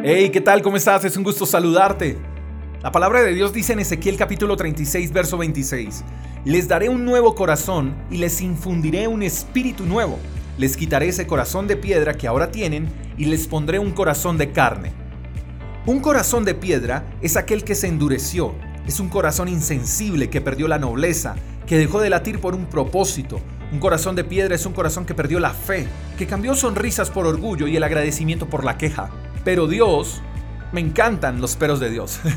Hey, ¿qué tal? ¿Cómo estás? Es un gusto saludarte. La palabra de Dios dice en Ezequiel capítulo 36, verso 26, Les daré un nuevo corazón y les infundiré un espíritu nuevo. Les quitaré ese corazón de piedra que ahora tienen y les pondré un corazón de carne. Un corazón de piedra es aquel que se endureció, es un corazón insensible que perdió la nobleza, que dejó de latir por un propósito. Un corazón de piedra es un corazón que perdió la fe, que cambió sonrisas por orgullo y el agradecimiento por la queja. Pero Dios, me encantan los peros de Dios.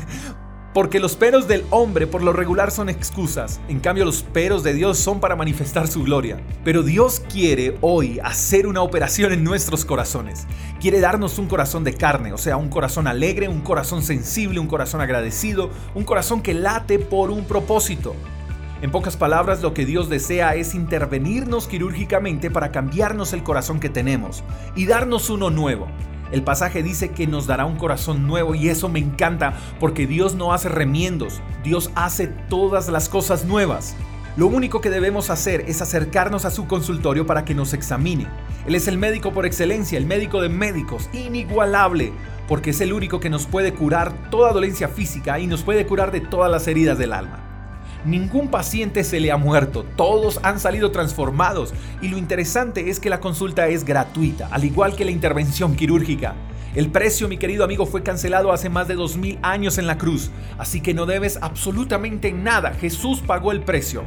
Porque los peros del hombre por lo regular son excusas, en cambio los peros de Dios son para manifestar su gloria. Pero Dios quiere hoy hacer una operación en nuestros corazones. Quiere darnos un corazón de carne, o sea, un corazón alegre, un corazón sensible, un corazón agradecido, un corazón que late por un propósito. En pocas palabras, lo que Dios desea es intervenirnos quirúrgicamente para cambiarnos el corazón que tenemos y darnos uno nuevo. El pasaje dice que nos dará un corazón nuevo y eso me encanta porque Dios no hace remiendos, Dios hace todas las cosas nuevas. Lo único que debemos hacer es acercarnos a su consultorio para que nos examine. Él es el médico por excelencia, el médico de médicos, inigualable, porque es el único que nos puede curar toda dolencia física y nos puede curar de todas las heridas del alma. Ningún paciente se le ha muerto, todos han salido transformados. Y lo interesante es que la consulta es gratuita, al igual que la intervención quirúrgica. El precio, mi querido amigo, fue cancelado hace más de 2000 años en la cruz, así que no debes absolutamente nada, Jesús pagó el precio.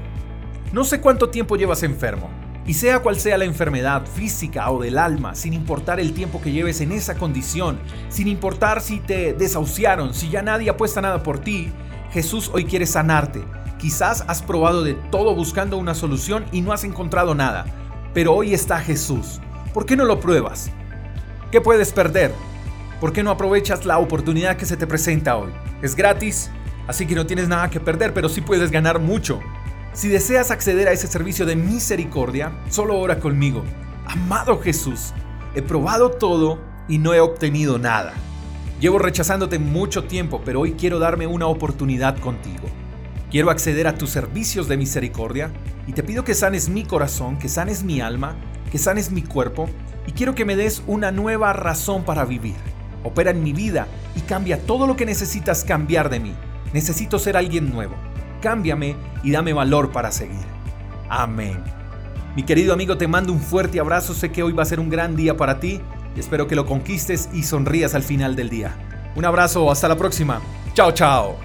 No sé cuánto tiempo llevas enfermo, y sea cual sea la enfermedad física o del alma, sin importar el tiempo que lleves en esa condición, sin importar si te desahuciaron, si ya nadie apuesta nada por ti, Jesús hoy quiere sanarte Quizás has probado de todo buscando una solución y no has encontrado nada, pero hoy está Jesús. ¿Por qué no lo pruebas? ¿Qué puedes perder? ¿Por qué no aprovechas la oportunidad que se te presenta hoy? Es gratis, así que no tienes nada que perder, pero sí puedes ganar mucho. Si deseas acceder a ese servicio de misericordia, solo ora conmigo. Amado Jesús, he probado todo y no he obtenido nada. Llevo rechazándote mucho tiempo, pero hoy quiero darme una oportunidad contigo. Quiero acceder a tus servicios de misericordia y te pido que sanes mi corazón, que sanes mi alma, que sanes mi cuerpo y quiero que me des una nueva razón para vivir. Opera en mi vida y cambia todo lo que necesitas cambiar de mí. Necesito ser alguien nuevo. Cámbiame y dame valor para seguir. Amén. Mi querido amigo, te mando un fuerte abrazo. Sé que hoy va a ser un gran día para ti. Espero que lo conquistes y sonrías al final del día. Un abrazo, hasta la próxima. Chao, chao.